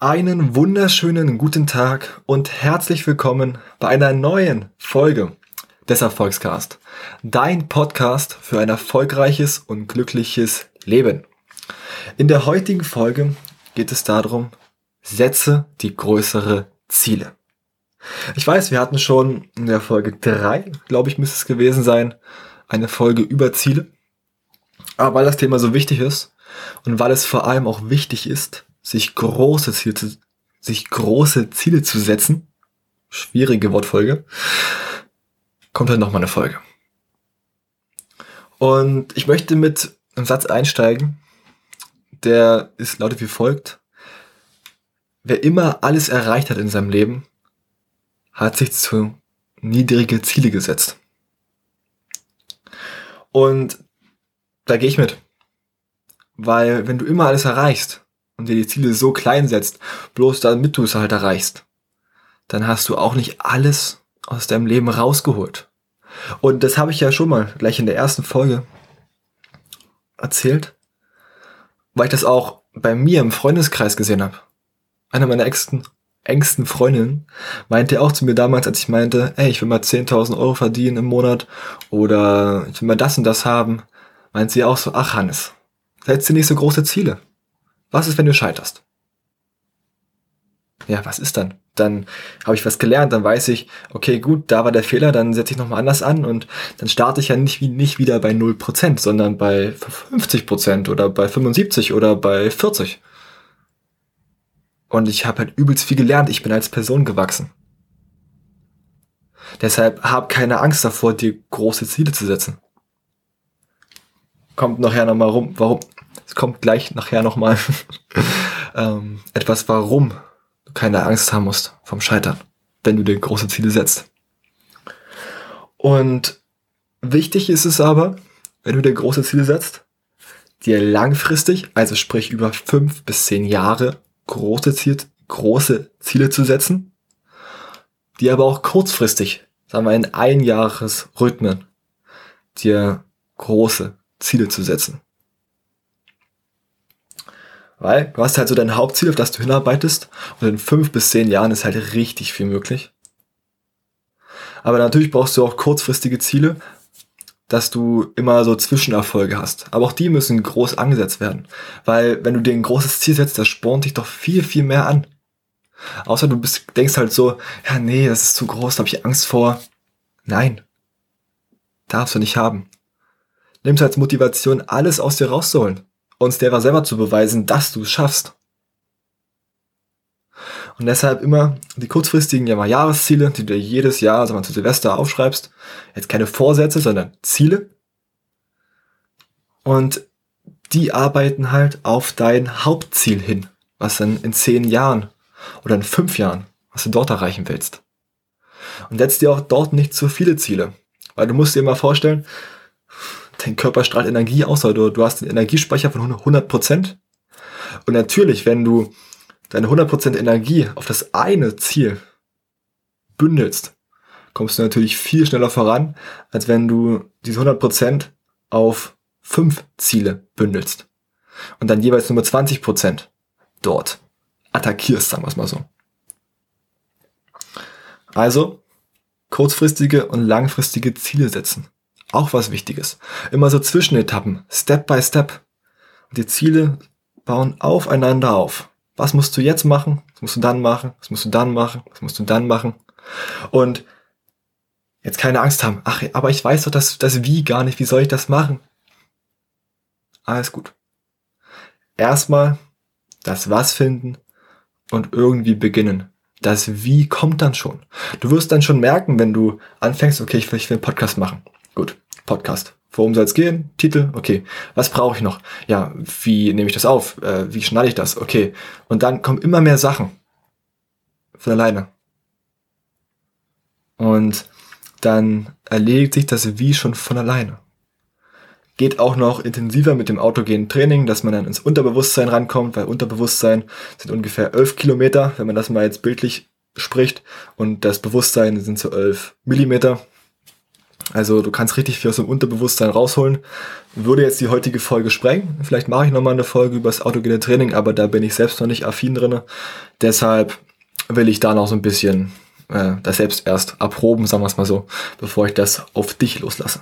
Einen wunderschönen guten Tag und herzlich willkommen bei einer neuen Folge des Erfolgscast. Dein Podcast für ein erfolgreiches und glückliches Leben. In der heutigen Folge geht es darum, setze die größere Ziele. Ich weiß, wir hatten schon in der Folge drei, glaube ich, müsste es gewesen sein, eine Folge über Ziele. Aber weil das Thema so wichtig ist und weil es vor allem auch wichtig ist, sich große Ziele zu, sich große Ziele zu setzen, schwierige Wortfolge, kommt halt nochmal eine Folge. Und ich möchte mit einem Satz einsteigen, der ist lautet wie folgt. Wer immer alles erreicht hat in seinem Leben, hat sich zu niedrige Ziele gesetzt. Und da gehe ich mit. Weil wenn du immer alles erreichst, und dir die Ziele so klein setzt, bloß damit du es halt erreichst, dann hast du auch nicht alles aus deinem Leben rausgeholt. Und das habe ich ja schon mal gleich in der ersten Folge erzählt, weil ich das auch bei mir im Freundeskreis gesehen habe. Einer meiner engsten, engsten Freundinnen meinte auch zu mir damals, als ich meinte, ey, ich will mal 10.000 Euro verdienen im Monat oder ich will mal das und das haben, meint sie auch so, ach Hannes, setz dir nicht so große Ziele. Was ist, wenn du scheiterst? Ja, was ist dann? Dann habe ich was gelernt, dann weiß ich, okay, gut, da war der Fehler, dann setze ich nochmal anders an und dann starte ich ja nicht, nicht wieder bei 0%, sondern bei 50% oder bei 75 oder bei 40. Und ich habe halt übelst viel gelernt, ich bin als Person gewachsen. Deshalb hab keine Angst davor, dir große Ziele zu setzen. Kommt nachher nochmal rum, warum, es kommt gleich nachher nochmal ähm, etwas, warum du keine Angst haben musst vom Scheitern, wenn du dir große Ziele setzt. Und wichtig ist es aber, wenn du dir große Ziele setzt, dir langfristig, also sprich über fünf bis zehn Jahre, große, Ziel, große Ziele zu setzen, die aber auch kurzfristig, sagen wir in Einjahresrhythmen, dir große Ziele zu setzen. Weil du hast halt so dein Hauptziel, auf das du hinarbeitest und in fünf bis zehn Jahren ist halt richtig viel möglich. Aber natürlich brauchst du auch kurzfristige Ziele, dass du immer so Zwischenerfolge hast. Aber auch die müssen groß angesetzt werden. Weil wenn du dir ein großes Ziel setzt, das spornt dich doch viel, viel mehr an. Außer du bist, denkst halt so, ja nee, das ist zu groß, da habe ich Angst vor. Nein. Darfst du nicht haben. Nimmst als Motivation, alles aus dir rauszuholen uns derer selber zu beweisen, dass du es schaffst. Und deshalb immer die kurzfristigen ja mal Jahresziele, die du dir jedes Jahr, sagen wir zu Silvester aufschreibst. Jetzt keine Vorsätze, sondern Ziele. Und die arbeiten halt auf dein Hauptziel hin, was dann in zehn Jahren oder in fünf Jahren, was du dort erreichen willst. Und setz dir auch dort nicht zu viele Ziele. Weil du musst dir mal vorstellen, dein Körper strahlt Energie aus, weil du, du hast einen Energiespeicher von 100 Prozent. Und natürlich, wenn du deine 100% Energie auf das eine Ziel bündelst, kommst du natürlich viel schneller voran, als wenn du diese 100% auf fünf Ziele bündelst. Und dann jeweils nur mit 20% dort attackierst, sagen wir es mal so. Also, kurzfristige und langfristige Ziele setzen. Auch was Wichtiges. Immer so Zwischenetappen, Step by Step. Und die Ziele bauen aufeinander auf. Was musst du jetzt machen? Was musst du dann machen? Was musst du dann machen? Was musst du dann machen? Und jetzt keine Angst haben. Ach, aber ich weiß doch das, das Wie gar nicht. Wie soll ich das machen? Alles gut. Erstmal das Was finden und irgendwie beginnen. Das Wie kommt dann schon. Du wirst dann schon merken, wenn du anfängst, okay, ich will, ich will einen Podcast machen. Gut, Podcast. Worum soll es gehen? Titel? Okay. Was brauche ich noch? Ja, wie nehme ich das auf? Äh, wie schneide ich das? Okay. Und dann kommen immer mehr Sachen. Von alleine. Und dann erledigt sich das Wie schon von alleine. Geht auch noch intensiver mit dem autogenen Training, dass man dann ins Unterbewusstsein rankommt, weil Unterbewusstsein sind ungefähr 11 Kilometer, wenn man das mal jetzt bildlich spricht. Und das Bewusstsein sind so 11 Millimeter. Also du kannst richtig viel aus dem Unterbewusstsein rausholen. Würde jetzt die heutige Folge sprengen. Vielleicht mache ich nochmal eine Folge über das autogene Training, aber da bin ich selbst noch nicht affin drin. Deshalb will ich da noch so ein bisschen äh, das selbst erst erproben, sagen wir es mal so, bevor ich das auf dich loslasse.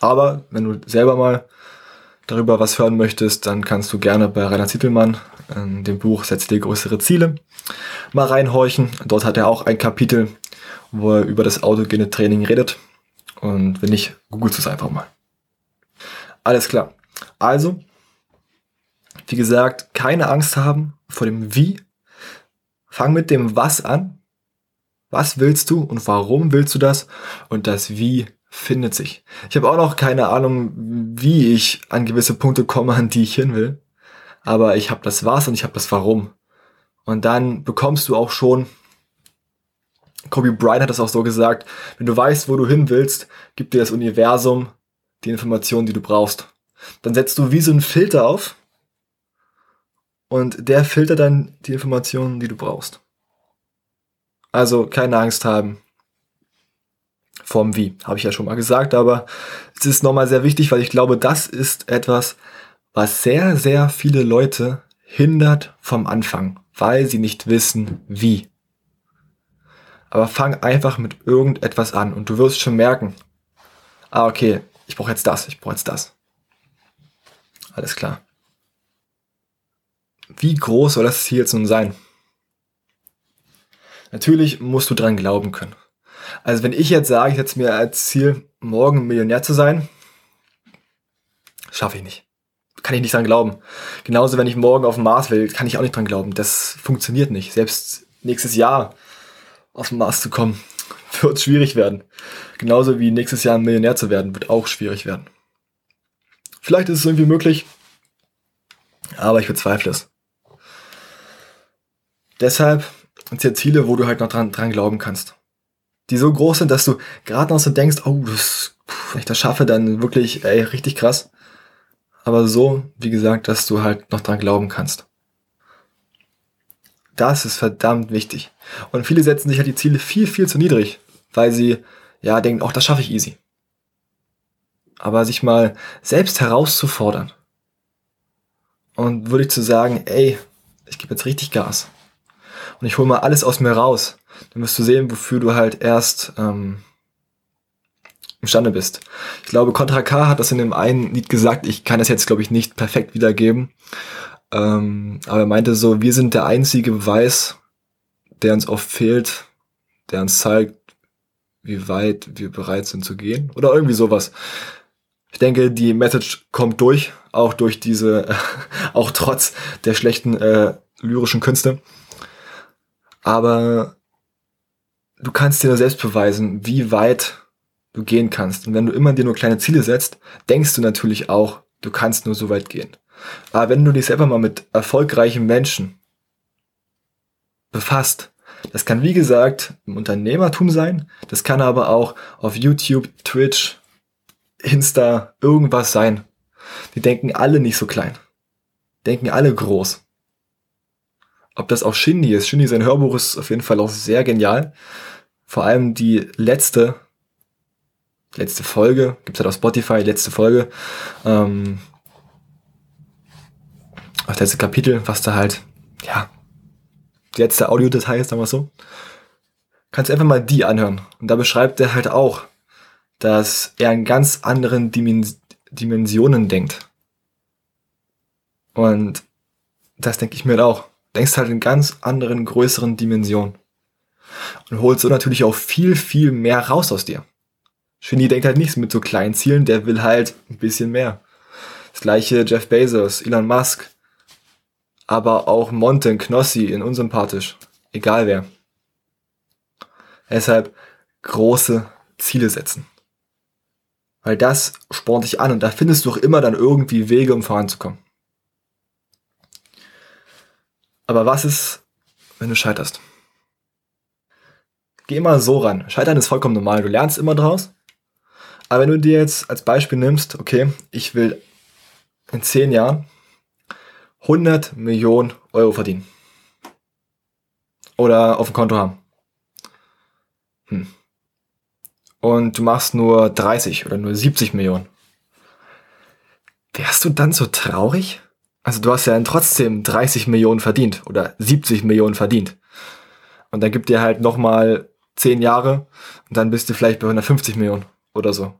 Aber wenn du selber mal darüber was hören möchtest, dann kannst du gerne bei Rainer Zittelmann, in dem Buch Setz dir größere Ziele, mal reinhorchen. Dort hat er auch ein Kapitel, wo er über das autogene Training redet. Und wenn nicht, googelt es einfach mal. Alles klar. Also, wie gesagt, keine Angst haben vor dem Wie. Fang mit dem Was an. Was willst du und warum willst du das? Und das Wie findet sich. Ich habe auch noch keine Ahnung, wie ich an gewisse Punkte komme, an die ich hin will. Aber ich habe das Was und ich habe das Warum. Und dann bekommst du auch schon, Kobe Bryant hat das auch so gesagt, wenn du weißt, wo du hin willst, gibt dir das Universum die Informationen, die du brauchst. Dann setzt du wie so einen Filter auf und der filtert dann die Informationen, die du brauchst. Also keine Angst haben vom Wie, habe ich ja schon mal gesagt, aber es ist nochmal sehr wichtig, weil ich glaube, das ist etwas, was sehr, sehr viele Leute hindert vom Anfang, weil sie nicht wissen, wie. Aber fang einfach mit irgendetwas an und du wirst schon merken, ah, okay, ich brauche jetzt das, ich brauche jetzt das. Alles klar. Wie groß soll das Ziel jetzt nun sein? Natürlich musst du dran glauben können. Also wenn ich jetzt sage, ich setze mir als Ziel, morgen Millionär zu sein, schaffe ich nicht. Kann ich nicht dran glauben. Genauso, wenn ich morgen auf dem Mars will, kann ich auch nicht dran glauben. Das funktioniert nicht. Selbst nächstes Jahr auf den Mars zu kommen, wird schwierig werden. Genauso wie nächstes Jahr ein Millionär zu werden, wird auch schwierig werden. Vielleicht ist es irgendwie möglich, aber ich bezweifle es. Deshalb sind Ziele, wo du halt noch dran, dran glauben kannst die so groß sind, dass du gerade noch so denkst, oh, das, wenn ich das schaffe, dann wirklich, ey, richtig krass. Aber so, wie gesagt, dass du halt noch dran glauben kannst. Das ist verdammt wichtig. Und viele setzen sich halt die Ziele viel, viel zu niedrig, weil sie, ja, denken, oh, das schaffe ich easy. Aber sich mal selbst herauszufordern und wirklich zu sagen, ey, ich gebe jetzt richtig Gas und ich hole mal alles aus mir raus dann wirst du sehen, wofür du halt erst ähm, imstande bist. Ich glaube, Contra K hat das in dem einen Lied gesagt. Ich kann das jetzt, glaube ich, nicht perfekt wiedergeben. Ähm, aber er meinte so, wir sind der einzige Beweis, der uns oft fehlt, der uns zeigt, wie weit wir bereit sind zu gehen. Oder irgendwie sowas. Ich denke, die Message kommt durch, auch durch diese, auch trotz der schlechten äh, lyrischen Künste. Aber du kannst dir nur selbst beweisen, wie weit du gehen kannst. Und wenn du immer dir nur kleine Ziele setzt, denkst du natürlich auch, du kannst nur so weit gehen. Aber wenn du dich selber mal mit erfolgreichen Menschen befasst, das kann wie gesagt im Unternehmertum sein, das kann aber auch auf YouTube, Twitch, Insta, irgendwas sein. Die denken alle nicht so klein. Denken alle groß. Ob das auch Shindy ist. Shindy, sein Hörbuch ist auf jeden Fall auch sehr genial. Vor allem die letzte, letzte Folge, gibt's halt auf Spotify, letzte Folge, ähm, das letzte Kapitel, was da halt, ja, die letzte Audiodatei ist, sagen wir so. Kannst einfach mal die anhören. Und da beschreibt er halt auch, dass er in ganz anderen Dimens Dimensionen denkt. Und das denke ich mir halt auch. Denkst halt in ganz anderen, größeren Dimensionen und holt so natürlich auch viel, viel mehr raus aus dir. Genie denkt halt nichts mit so kleinen Zielen, der will halt ein bisschen mehr. Das gleiche Jeff Bezos, Elon Musk, aber auch Monten, Knossi in unsympathisch, egal wer. Deshalb große Ziele setzen. Weil das spornt dich an und da findest du auch immer dann irgendwie Wege, um voranzukommen. Aber was ist, wenn du scheiterst? Geh immer so ran. Scheitern ist vollkommen normal. Du lernst immer draus. Aber wenn du dir jetzt als Beispiel nimmst, okay, ich will in 10 Jahren 100 Millionen Euro verdienen. Oder auf dem Konto haben. Hm. und du machst nur 30 oder nur 70 Millionen. Wärst du dann so traurig? Also du hast ja dann trotzdem 30 Millionen verdient oder 70 Millionen verdient. Und dann gibt dir halt nochmal 10 Jahre und dann bist du vielleicht bei 150 Millionen oder so.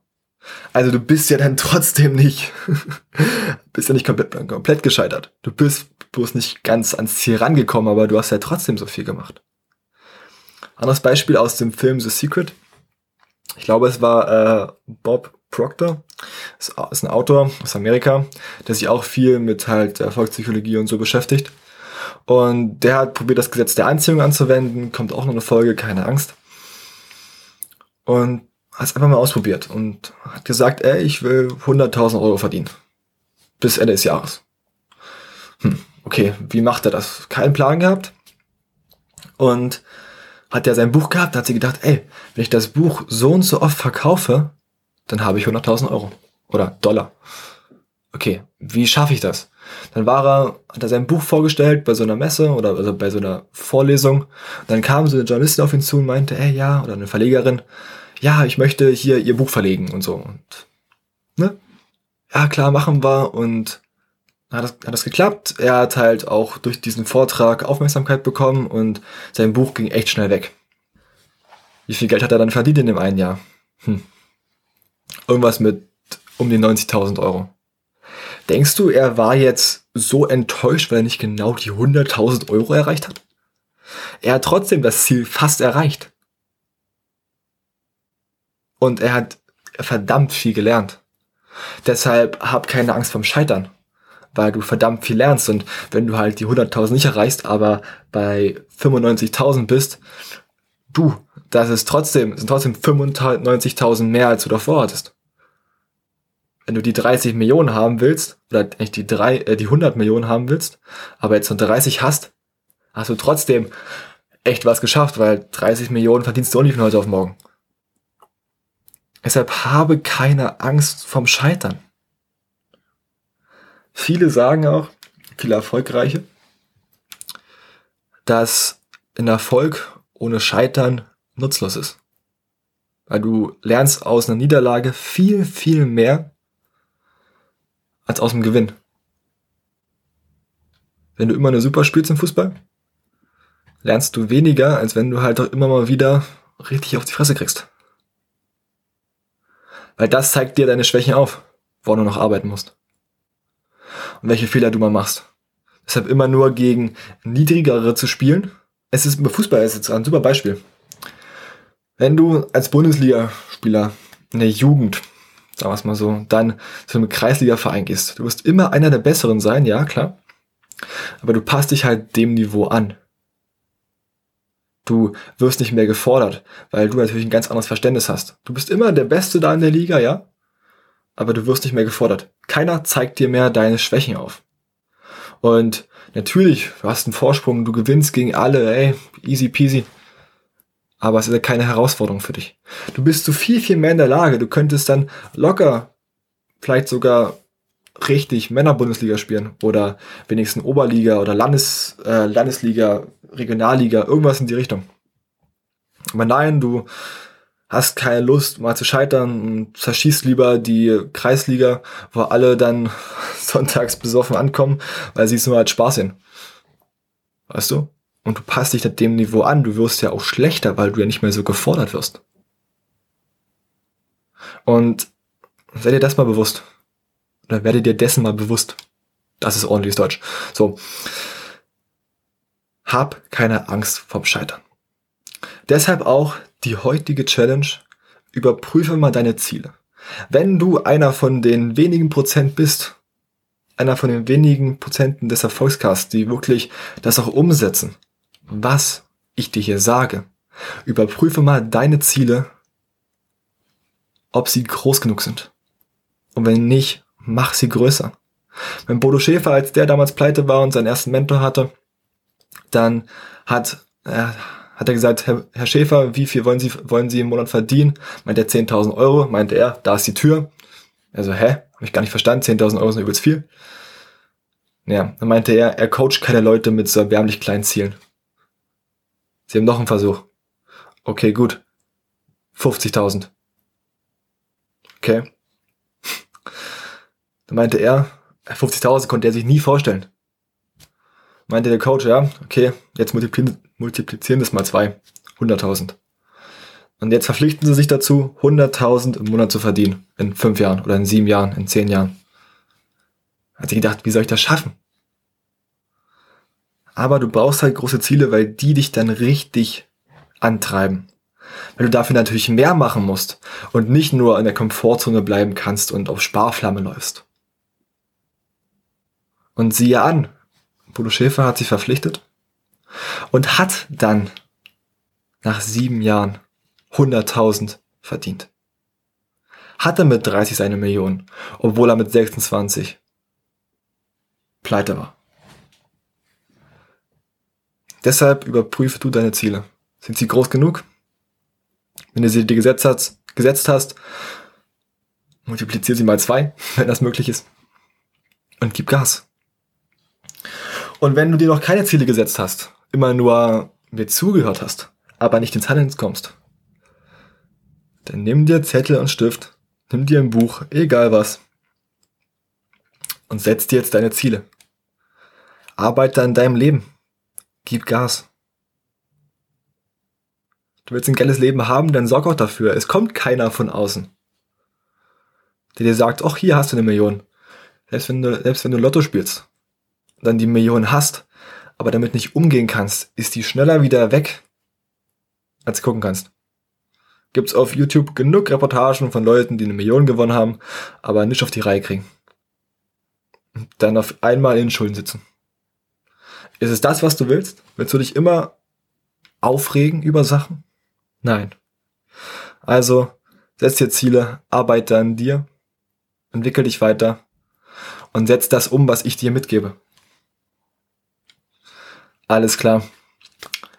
Also du bist ja dann trotzdem nicht, bist ja nicht komplett, komplett gescheitert. Du bist bloß nicht ganz ans Ziel rangekommen, aber du hast ja trotzdem so viel gemacht. Anderes Beispiel aus dem Film The Secret. Ich glaube, es war äh, Bob Proctor, ist, ein Autor aus Amerika, der sich auch viel mit halt Erfolgspsychologie und so beschäftigt. Und der hat probiert, das Gesetz der Anziehung anzuwenden, kommt auch noch eine Folge, keine Angst. Und hat es einfach mal ausprobiert und hat gesagt, ey, ich will 100.000 Euro verdienen. Bis Ende des Jahres. Hm, okay, wie macht er das? Keinen Plan gehabt. Und hat er sein Buch gehabt, hat sie gedacht, ey, wenn ich das Buch so und so oft verkaufe, dann habe ich 100.000 Euro oder Dollar. Okay, wie schaffe ich das? Dann war er, hat er sein Buch vorgestellt bei so einer Messe oder also bei so einer Vorlesung. Dann kam so eine Journalistin auf ihn zu und meinte, ey, ja, oder eine Verlegerin, ja, ich möchte hier ihr Buch verlegen und so. Und, ne? Ja, klar, machen wir und hat das, hat das geklappt. Er hat halt auch durch diesen Vortrag Aufmerksamkeit bekommen und sein Buch ging echt schnell weg. Wie viel Geld hat er dann verdient in dem einen Jahr? Hm. Irgendwas mit um die 90.000 Euro. Denkst du, er war jetzt so enttäuscht, weil er nicht genau die 100.000 Euro erreicht hat? Er hat trotzdem das Ziel fast erreicht. Und er hat verdammt viel gelernt. Deshalb hab keine Angst vom Scheitern weil du verdammt viel lernst. Und wenn du halt die 100.000 nicht erreichst, aber bei 95.000 bist, du, das ist trotzdem, sind trotzdem 95.000 mehr, als du davor hattest. Wenn du die 30 Millionen haben willst, oder eigentlich die, drei, äh, die 100 Millionen haben willst, aber jetzt nur 30 hast, hast du trotzdem echt was geschafft, weil 30 Millionen verdienst du auch nicht von heute auf morgen. Deshalb habe keine Angst vom Scheitern. Viele sagen auch, viele Erfolgreiche, dass ein Erfolg ohne Scheitern nutzlos ist. Weil du lernst aus einer Niederlage viel, viel mehr als aus dem Gewinn. Wenn du immer eine Super spielst im Fußball, lernst du weniger, als wenn du halt auch immer mal wieder richtig auf die Fresse kriegst. Weil das zeigt dir deine Schwächen auf, wo du noch arbeiten musst und welche Fehler du mal machst. Deshalb immer nur gegen niedrigere zu spielen. Es ist, Fußball ist jetzt ein super Beispiel. Wenn du als Bundesligaspieler in der Jugend, sagen wir es mal so, dann zu einem Kreisligaverein gehst, du wirst immer einer der Besseren sein, ja, klar. Aber du passt dich halt dem Niveau an. Du wirst nicht mehr gefordert, weil du natürlich ein ganz anderes Verständnis hast. Du bist immer der Beste da in der Liga, ja aber du wirst nicht mehr gefordert. Keiner zeigt dir mehr deine Schwächen auf. Und natürlich, du hast einen Vorsprung, du gewinnst gegen alle, ey, easy peasy. Aber es ist ja keine Herausforderung für dich. Du bist so viel, viel mehr in der Lage. Du könntest dann locker, vielleicht sogar richtig Männerbundesliga spielen oder wenigstens Oberliga oder Landes, äh, Landesliga, Regionalliga, irgendwas in die Richtung. Aber nein, du hast keine Lust mal zu scheitern und zerschießt lieber die Kreisliga, wo alle dann sonntags besoffen ankommen, weil sie es nur als Spaß sehen. Weißt du? Und du passt dich dem Niveau an, du wirst ja auch schlechter, weil du ja nicht mehr so gefordert wirst. Und sei dir das mal bewusst. Oder werde dir dessen mal bewusst. Das ist ordentliches Deutsch. So. Hab keine Angst vom Scheitern. Deshalb auch die heutige Challenge, überprüfe mal deine Ziele. Wenn du einer von den wenigen Prozent bist, einer von den wenigen Prozenten des Erfolgscasts, die wirklich das auch umsetzen, was ich dir hier sage, überprüfe mal deine Ziele, ob sie groß genug sind. Und wenn nicht, mach sie größer. Wenn Bodo Schäfer, als der damals pleite war und seinen ersten Mentor hatte, dann hat, äh, hat er gesagt, Herr, Herr Schäfer, wie viel wollen Sie, wollen Sie im Monat verdienen? Meint er 10.000 Euro, meinte er, da ist die Tür. Also, hä? Hab ich gar nicht verstanden, 10.000 Euro sind übelst viel. Ja, dann meinte er, er coacht keine Leute mit so erbärmlich kleinen Zielen. Sie haben noch einen Versuch. Okay, gut. 50.000. okay. Dann meinte er, 50.000 konnte er sich nie vorstellen. Meinte der Coach, ja, okay, jetzt multiplizieren, multiplizieren das mal zwei. 100.000. Und jetzt verpflichten sie sich dazu, 100.000 im Monat zu verdienen. In fünf Jahren oder in sieben Jahren, in zehn Jahren. Hat sie gedacht, wie soll ich das schaffen? Aber du brauchst halt große Ziele, weil die dich dann richtig antreiben. Weil du dafür natürlich mehr machen musst und nicht nur in der Komfortzone bleiben kannst und auf Sparflamme läufst. Und siehe an, Bodo Schäfer hat sich verpflichtet und hat dann nach sieben Jahren 100.000 verdient. Hatte mit 30 seine Million, obwohl er mit 26 pleite war. Deshalb überprüfe du deine Ziele. Sind sie groß genug? Wenn du sie dir gesetzt hast, gesetzt hast multipliziere sie mal zwei, wenn das möglich ist. Und gib Gas. Und wenn du dir noch keine Ziele gesetzt hast, immer nur mir zugehört hast, aber nicht ins Handeln kommst, dann nimm dir Zettel und Stift, nimm dir ein Buch, egal was, und setz dir jetzt deine Ziele. Arbeite an deinem Leben. Gib Gas. Du willst ein geiles Leben haben, dann sorg auch dafür. Es kommt keiner von außen, der dir sagt, ach, hier hast du eine Million. Selbst wenn du, selbst wenn du Lotto spielst, dann die Million hast, aber damit nicht umgehen kannst, ist die schneller wieder weg, als du gucken kannst. Gibt's auf YouTube genug Reportagen von Leuten, die eine Million gewonnen haben, aber nicht auf die Reihe kriegen. Und dann auf einmal in den Schulden sitzen. Ist es das, was du willst? Willst du dich immer aufregen über Sachen? Nein. Also, setz dir Ziele, arbeite an dir, entwickel dich weiter und setz das um, was ich dir mitgebe. Alles klar.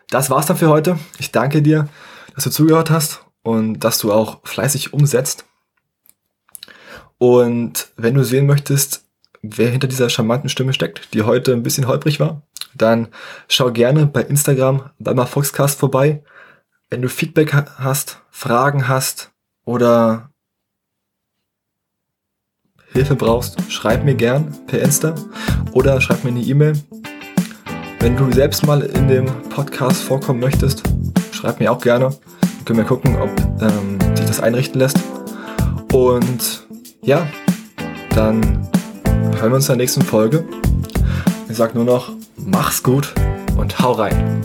Das war's dann für heute. Ich danke dir, dass du zugehört hast und dass du auch fleißig umsetzt. Und wenn du sehen möchtest, wer hinter dieser charmanten Stimme steckt, die heute ein bisschen holprig war, dann schau gerne bei Instagram bei Foxcast vorbei. Wenn du Feedback hast, Fragen hast oder Hilfe brauchst, schreib mir gern per Insta oder schreib mir eine E-Mail. Wenn du selbst mal in dem Podcast vorkommen möchtest, schreib mir auch gerne. Dann können wir gucken, ob ähm, sich das einrichten lässt. Und ja, dann hören wir uns in der nächsten Folge. Ich sage nur noch, mach's gut und hau rein.